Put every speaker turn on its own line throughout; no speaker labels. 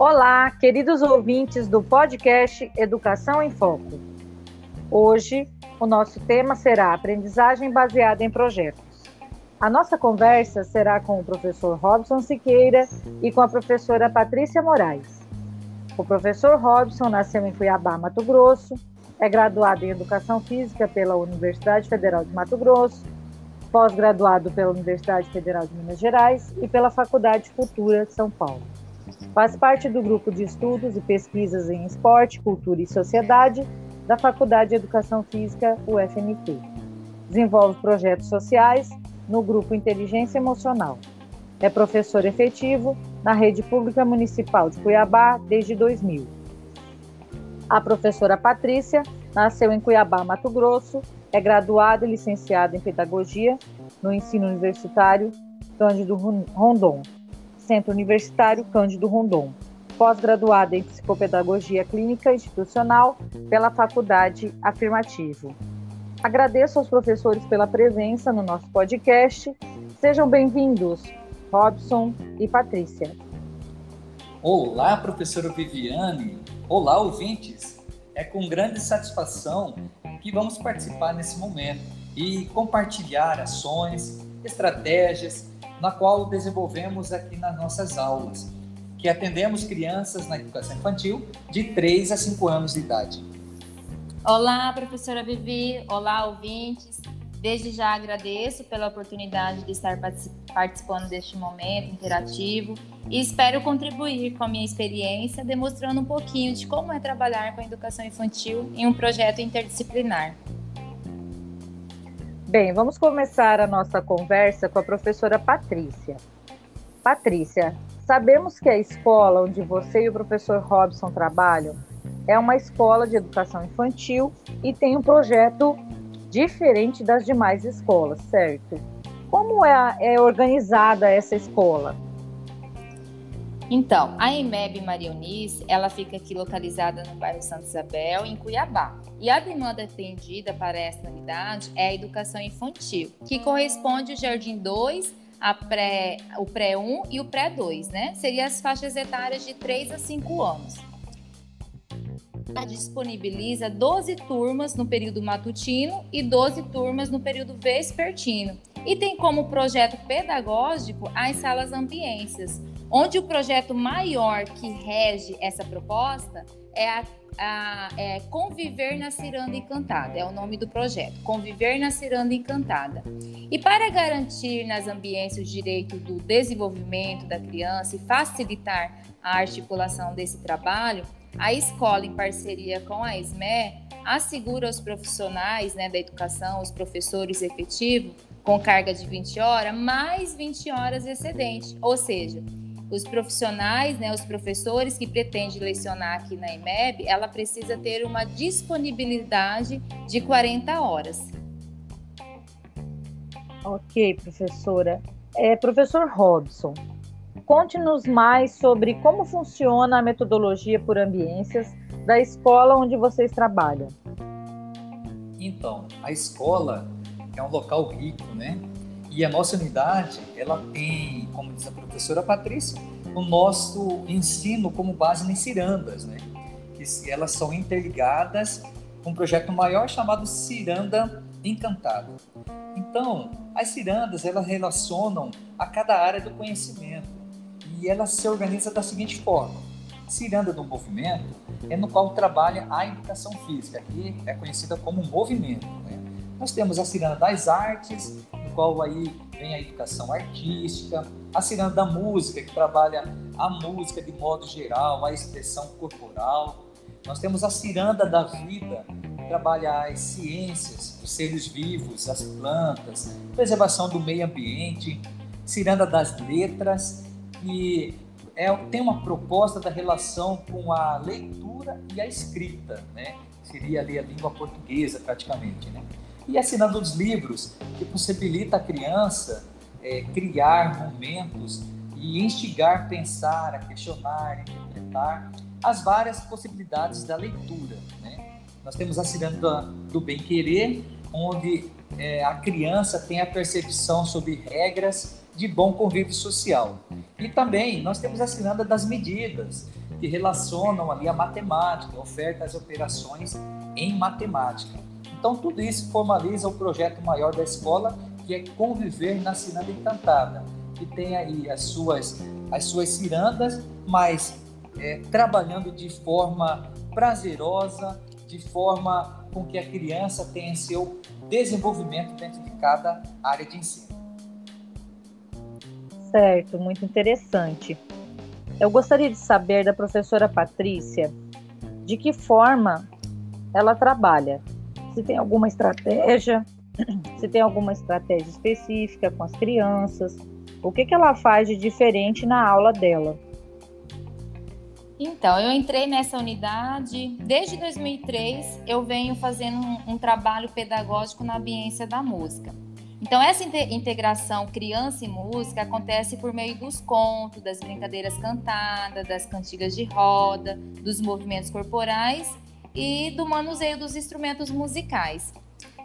Olá, queridos ouvintes do podcast Educação em Foco. Hoje, o nosso tema será aprendizagem baseada em projetos. A nossa conversa será com o professor Robson Siqueira e com a professora Patrícia Moraes. O professor Robson nasceu em Cuiabá, Mato Grosso, é graduado em Educação Física pela Universidade Federal de Mato Grosso, pós-graduado pela Universidade Federal de Minas Gerais e pela Faculdade de Cultura de São Paulo. Faz parte do grupo de estudos e pesquisas em esporte, cultura e sociedade da Faculdade de Educação Física, UFMT. Desenvolve projetos sociais no grupo Inteligência Emocional. É professor efetivo na Rede Pública Municipal de Cuiabá desde 2000. A professora Patrícia nasceu em Cuiabá, Mato Grosso, é graduada e licenciada em Pedagogia no Ensino Universitário Cândido Rondon Centro Universitário Cândido Rondon, pós-graduada em Psicopedagogia Clínica Institucional pela Faculdade Afirmativo. Agradeço aos professores pela presença no nosso podcast. Sejam bem-vindos, Robson e Patrícia.
Olá, professora Viviane. Olá, ouvintes. É com grande satisfação que vamos participar nesse momento e compartilhar ações, estratégias na qual desenvolvemos aqui nas nossas aulas, que atendemos crianças na educação infantil de 3 a 5 anos de idade.
Olá, professora Vivi. Olá, ouvintes. Desde já agradeço pela oportunidade de estar participando deste momento interativo e espero contribuir com a minha experiência, demonstrando um pouquinho de como é trabalhar com a educação infantil em um projeto interdisciplinar.
Bem, vamos começar a nossa conversa com a professora Patrícia. Patrícia, sabemos que a escola onde você e o professor Robson trabalham é uma escola de educação infantil e tem um projeto diferente das demais escolas, certo? Como é, é organizada essa escola?
Então, a EMEB Maria Eunice, ela fica aqui localizada no bairro Santa Isabel, em Cuiabá. E a demanda atendida para esta unidade é a educação infantil, que corresponde ao Jardim 2, a pré, o pré-1 e o pré-2, né? Seriam as faixas etárias de 3 a 5 anos. Disponibiliza 12 turmas no período matutino e 12 turmas no período vespertino. E tem como projeto pedagógico as salas ambiências, onde o projeto maior que rege essa proposta é a a, é, Conviver na Ciranda Encantada, é o nome do projeto, Conviver na Ciranda Encantada. E para garantir nas ambiências o direito do desenvolvimento da criança e facilitar a articulação desse trabalho, a escola, em parceria com a ESME, assegura aos profissionais né, da educação, os professores efetivos, com carga de 20 horas, mais 20 horas excedente, ou seja, os profissionais, né, os professores que pretendem lecionar aqui na EMEB, ela precisa ter uma disponibilidade de 40 horas.
Ok, professora. É, professor Robson, conte-nos mais sobre como funciona a metodologia por ambiências da escola onde vocês trabalham.
Então, a escola é um local rico, né? E a nossa unidade, ela tem, como diz a professora Patrícia, o nosso ensino como base em cirandas, né? Que elas são interligadas com um projeto maior chamado Ciranda Encantada. Então, as cirandas, elas relacionam a cada área do conhecimento e ela se organiza da seguinte forma. Ciranda do movimento é no qual trabalha a educação física, que é conhecida como movimento. Né? Nós temos a ciranda das artes, qual aí vem a educação artística, a ciranda da música, que trabalha a música de modo geral, a expressão corporal. Nós temos a ciranda da vida, que trabalha as ciências, os seres vivos, as plantas, preservação do meio ambiente, ciranda das letras, que é, tem uma proposta da relação com a leitura e a escrita, né? Seria ali a língua portuguesa praticamente, né? E assinando os livros, que possibilita a criança é, criar momentos e instigar a pensar, a questionar, a interpretar as várias possibilidades da leitura. Né? Nós temos a ciranda do bem-querer, onde é, a criança tem a percepção sobre regras de bom convívio social. E também nós temos a ciranda das medidas, que relacionam ali a matemática, oferta as operações em matemática. Então, tudo isso formaliza o projeto maior da escola, que é conviver na Ciranda Encantada, que tem aí as suas, as suas cirandas, mas é, trabalhando de forma prazerosa, de forma com que a criança tenha seu desenvolvimento dentro de cada área de ensino.
Certo, muito interessante. Eu gostaria de saber da professora Patrícia de que forma ela trabalha. Se tem alguma estratégia, se tem alguma estratégia específica com as crianças, o que, que ela faz de diferente na aula dela.
Então, eu entrei nessa unidade desde 2003. Eu venho fazendo um, um trabalho pedagógico na ambiência da música. Então, essa integração criança e música acontece por meio dos contos, das brincadeiras cantadas, das cantigas de roda, dos movimentos corporais e do manuseio dos instrumentos musicais.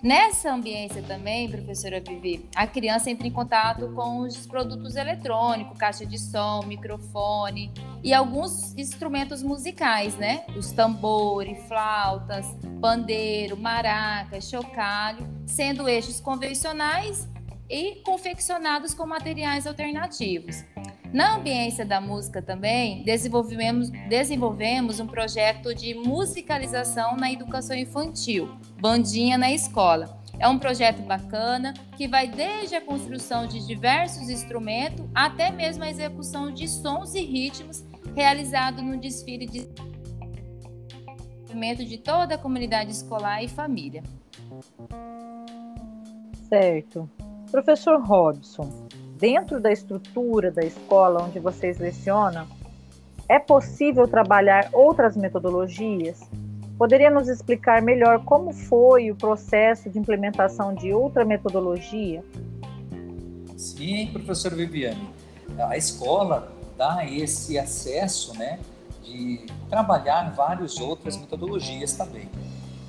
Nessa ambiência também, professora Vivi, a criança entra em contato com os produtos eletrônicos, caixa de som, microfone e alguns instrumentos musicais, né? Os tambores, flautas, pandeiro, maracas, chocalho, sendo estes convencionais e confeccionados com materiais alternativos. Na ambiência da música também, desenvolvemos, desenvolvemos um projeto de musicalização na educação infantil, Bandinha na Escola. É um projeto bacana que vai desde a construção de diversos instrumentos até mesmo a execução de sons e ritmos realizado no desfile de de toda a comunidade escolar e família.
Certo. Professor Robson, dentro da estrutura da escola onde vocês lecionam, é possível trabalhar outras metodologias? Poderia nos explicar melhor como foi o processo de implementação de outra metodologia?
Sim, professor Viviane. A escola dá esse acesso, né, de trabalhar várias outras metodologias também.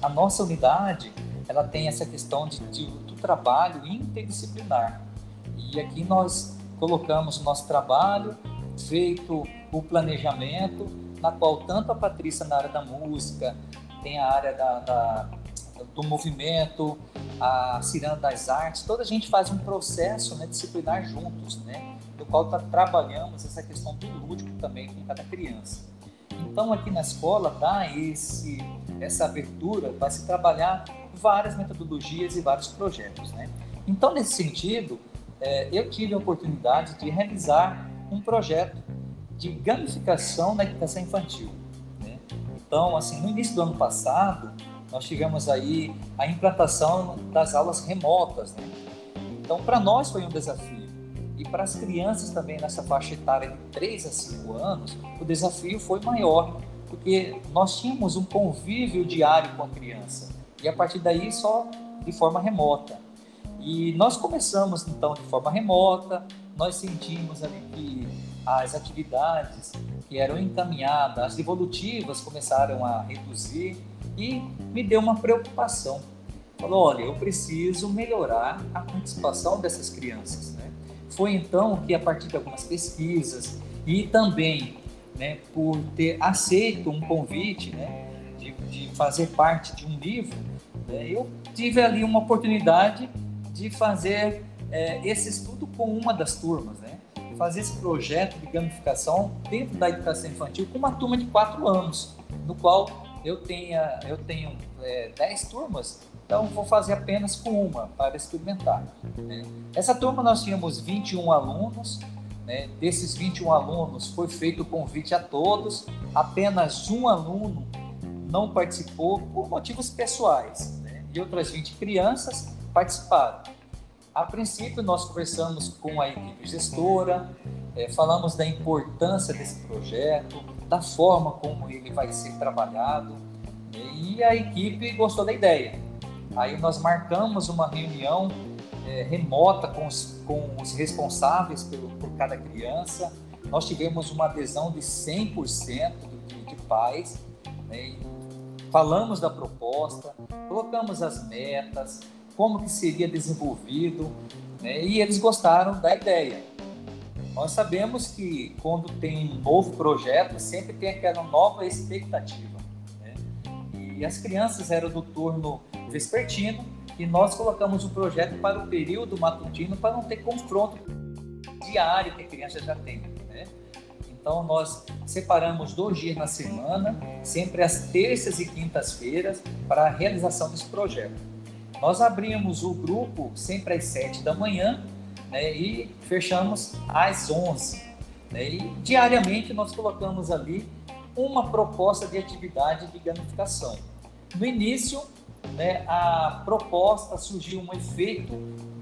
A nossa unidade, ela tem essa questão de, de do trabalho interdisciplinar. E aqui nós colocamos nosso trabalho, feito o planejamento, na qual tanto a Patrícia na área da música, tem a área da, da do movimento, a Ciranda das Artes, toda a gente faz um processo né, disciplinar juntos, né, no qual tá, trabalhamos essa questão do lúdico também com cada criança. Então aqui na escola dá esse, essa abertura para se trabalhar várias metodologias e vários projetos. Né? Então nesse sentido, é, eu tive a oportunidade de realizar um projeto de gamificação da educação infantil. Né? Então, assim, no início do ano passado, nós tivemos aí a implantação das aulas remotas. Né? Então, para nós foi um desafio. E para as crianças também nessa faixa etária de 3 a 5 anos, o desafio foi maior, porque nós tínhamos um convívio diário com a criança. E a partir daí só de forma remota. E nós começamos então de forma remota, nós sentimos ali que as atividades que eram encaminhadas, as evolutivas começaram a reduzir e me deu uma preocupação. Falou, olha, eu preciso melhorar a participação dessas crianças. Né? Foi então que a partir de algumas pesquisas e também né, por ter aceito um convite né, de, de fazer parte de um livro, né, eu tive ali uma oportunidade de fazer é, esse estudo com uma das turmas, né? fazer esse projeto de gamificação dentro da educação infantil com uma turma de quatro anos, no qual eu, tenha, eu tenho é, dez turmas, então vou fazer apenas com uma para experimentar. Né? Essa turma nós tínhamos 21 alunos, né? desses 21 alunos foi feito o convite a todos, apenas um aluno não participou por motivos pessoais, né? e outras 20 crianças participaram. A princípio, nós conversamos com a equipe gestora, é, falamos da importância desse projeto, da forma como ele vai ser trabalhado, né, e a equipe gostou da ideia. Aí nós marcamos uma reunião é, remota com os, com os responsáveis pelo, por cada criança. Nós tivemos uma adesão de 100% de, de pais. Né, falamos da proposta, colocamos as metas, como que seria desenvolvido, né? e eles gostaram da ideia. Nós sabemos que quando tem um novo projeto, sempre tem aquela nova expectativa. Né? E as crianças eram do turno vespertino e nós colocamos o projeto para o período matutino para não ter confronto diário que a criança já tem. Né? Então, nós separamos dois dias na semana, sempre às terças e quintas-feiras, para a realização desse projeto. Nós abrimos o grupo sempre às sete da manhã né, e fechamos às 11. Né, e diariamente nós colocamos ali uma proposta de atividade de gamificação. No início, né, a proposta surgiu um efeito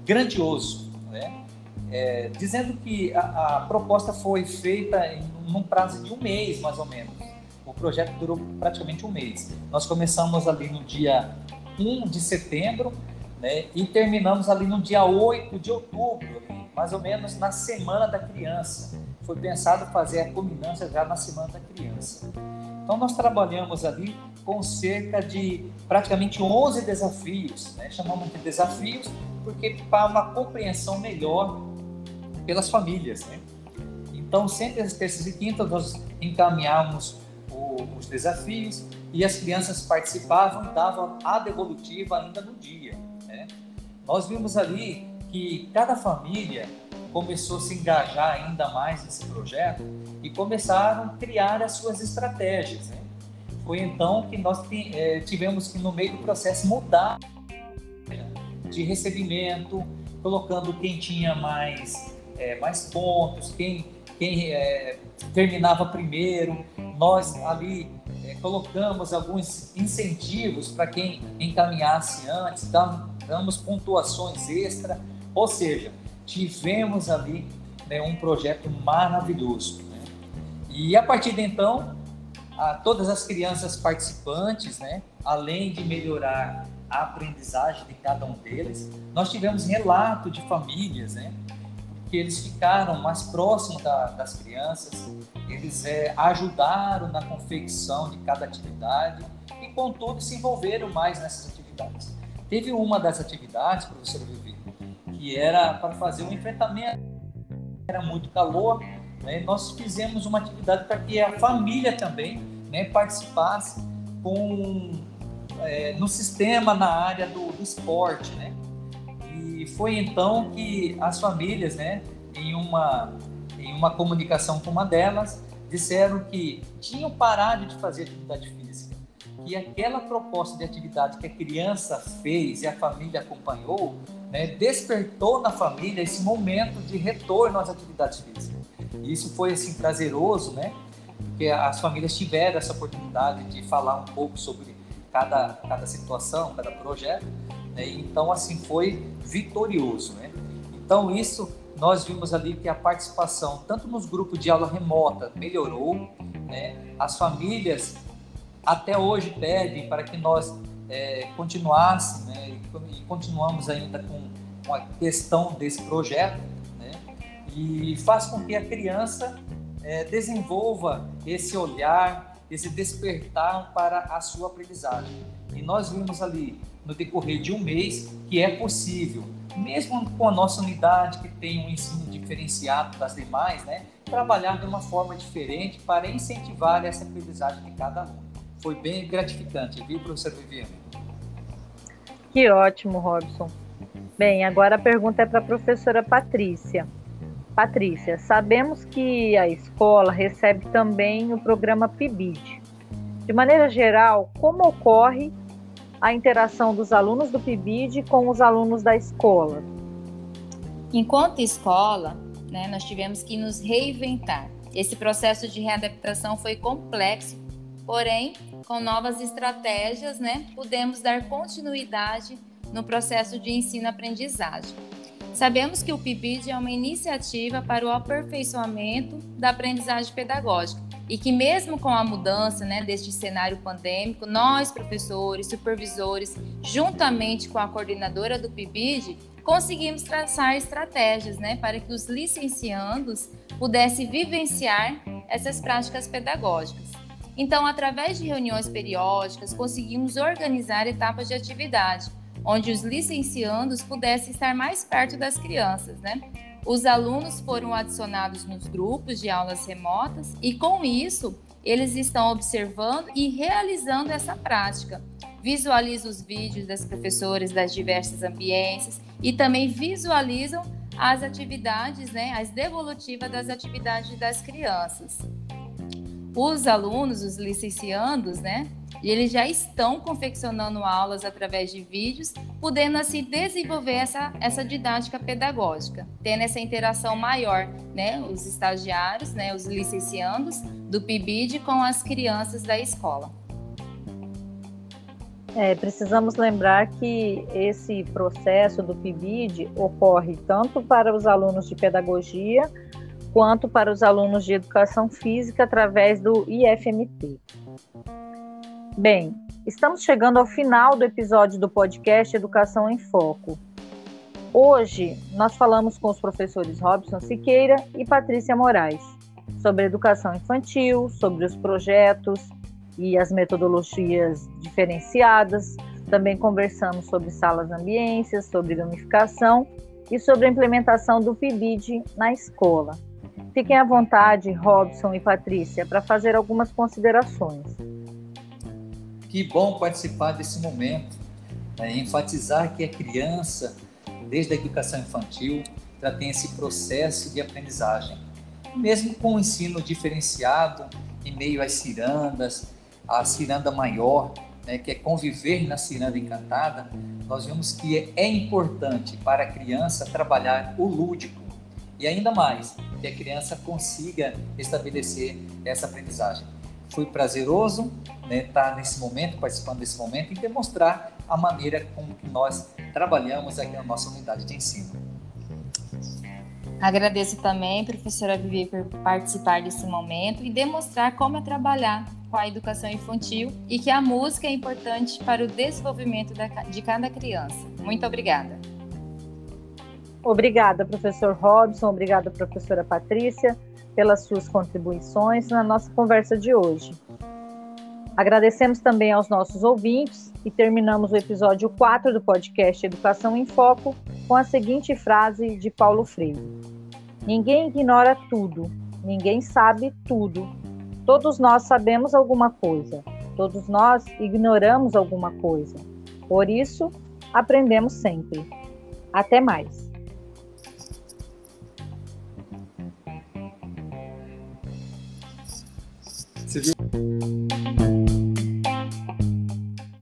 grandioso, né, é, dizendo que a, a, proposta foi feita em um prazo de um mês, mais ou menos. O projeto durou praticamente um mês. Nós começamos ali no dia 1 de setembro né? E terminamos ali no dia 8 de outubro, mais ou menos na Semana da Criança. Foi pensado fazer a culminância já na Semana da Criança. Então, nós trabalhamos ali com cerca de praticamente 11 desafios, né? chamamos de desafios porque para uma compreensão melhor pelas famílias. Né? Então, sempre às terças e quintas, nós encaminhamos os desafios e as crianças participavam, davam a devolutiva ainda no dia nós vimos ali que cada família começou a se engajar ainda mais nesse projeto e começaram a criar as suas estratégias. Né? Foi então que nós eh, tivemos que, no meio do processo, mudar de recebimento, colocando quem tinha mais, é, mais pontos, quem, quem é, terminava primeiro. Nós ali é, colocamos alguns incentivos para quem encaminhasse antes, damos pontuações extra, ou seja, tivemos ali né, um projeto maravilhoso. Né? E a partir de então, a, todas as crianças participantes, né, além de melhorar a aprendizagem de cada um deles, nós tivemos relato de famílias, né, que eles ficaram mais próximos da, das crianças, eles é, ajudaram na confecção de cada atividade e, contudo, se envolveram mais nessas atividades. Teve uma das atividades, professor Vivi, que era para fazer um enfrentamento. Era muito calor, né? nós fizemos uma atividade para que a família também né, participasse com, é, no sistema na área do, do esporte. Né? E foi então que as famílias, né, em, uma, em uma comunicação com uma delas, disseram que tinham parado de fazer atividade física que aquela proposta de atividade que a criança fez e a família acompanhou, né, despertou na família esse momento de retorno às atividades físicas. E isso foi assim prazeroso, né? Porque as famílias tiveram essa oportunidade de falar um pouco sobre cada, cada situação, cada projeto, né? Então assim foi vitorioso, né? Então isso nós vimos ali que a participação tanto nos grupos de aula remota melhorou, né? As famílias até hoje pedem para que nós é, continuássemos né, e continuamos ainda com, a questão desse projeto né, e faz com que a criança é, desenvolva esse olhar, esse despertar para a sua aprendizagem. E nós vimos ali no decorrer de um mês que é possível, mesmo com a nossa unidade que tem um ensino diferenciado das demais, né, trabalhar de uma forma diferente para incentivar essa aprendizagem de cada aluno foi bem gratificante, viu, professor Viviane?
Que ótimo, Robson. Bem, agora a pergunta é para a professora Patrícia. Patrícia, sabemos que a escola recebe também o programa PIBID. De maneira geral, como ocorre a interação dos alunos do PIBID com os alunos da escola?
Enquanto escola, né, nós tivemos que nos reinventar. Esse processo de readaptação foi complexo, porém com novas estratégias, né, podemos dar continuidade no processo de ensino-aprendizagem. Sabemos que o PIBID é uma iniciativa para o aperfeiçoamento da aprendizagem pedagógica e que mesmo com a mudança né, deste cenário pandêmico, nós, professores, supervisores, juntamente com a coordenadora do PIBID, conseguimos traçar estratégias né, para que os licenciandos pudessem vivenciar essas práticas pedagógicas. Então, através de reuniões periódicas, conseguimos organizar etapas de atividade, onde os licenciandos pudessem estar mais perto das crianças, né? Os alunos foram adicionados nos grupos de aulas remotas e, com isso, eles estão observando e realizando essa prática. Visualizam os vídeos das professoras das diversas ambiências e também visualizam as atividades, né, as devolutivas das atividades das crianças. Os alunos, os licenciandos, né, eles já estão confeccionando aulas através de vídeos, podendo assim desenvolver essa, essa didática pedagógica, tendo essa interação maior, né, os estagiários, né, os licenciandos do PIBID com as crianças da escola.
É, precisamos lembrar que esse processo do PIBID ocorre tanto para os alunos de pedagogia quanto para os alunos de educação física através do IFMT. Bem, estamos chegando ao final do episódio do podcast Educação em Foco. Hoje nós falamos com os professores Robson Siqueira e Patrícia Moraes sobre educação infantil, sobre os projetos e as metodologias diferenciadas. Também conversamos sobre salas ambiências, sobre gamificação e sobre a implementação do PIBID na escola. Fiquem à vontade, Robson e Patrícia, para fazer algumas considerações.
Que bom participar desse momento, né? enfatizar que a criança, desde a educação infantil, já tem esse processo de aprendizagem. Mesmo com o ensino diferenciado, em meio às cirandas, a ciranda maior, né, que é conviver na ciranda encantada, nós vemos que é importante para a criança trabalhar o lúdico, e ainda mais, que a criança consiga estabelecer essa aprendizagem. Foi prazeroso né, estar nesse momento, participando desse momento e demonstrar a maneira como que nós trabalhamos aqui na nossa unidade de ensino.
Agradeço também, professora Vivi, por participar desse momento e demonstrar como é trabalhar com a educação infantil e que a música é importante para o desenvolvimento de cada criança. Muito obrigada.
Obrigada, professor Robson, obrigada, professora Patrícia, pelas suas contribuições na nossa conversa de hoje. Agradecemos também aos nossos ouvintes e terminamos o episódio 4 do podcast Educação em Foco com a seguinte frase de Paulo Freire: Ninguém ignora tudo, ninguém sabe tudo. Todos nós sabemos alguma coisa, todos nós ignoramos alguma coisa. Por isso, aprendemos sempre. Até mais!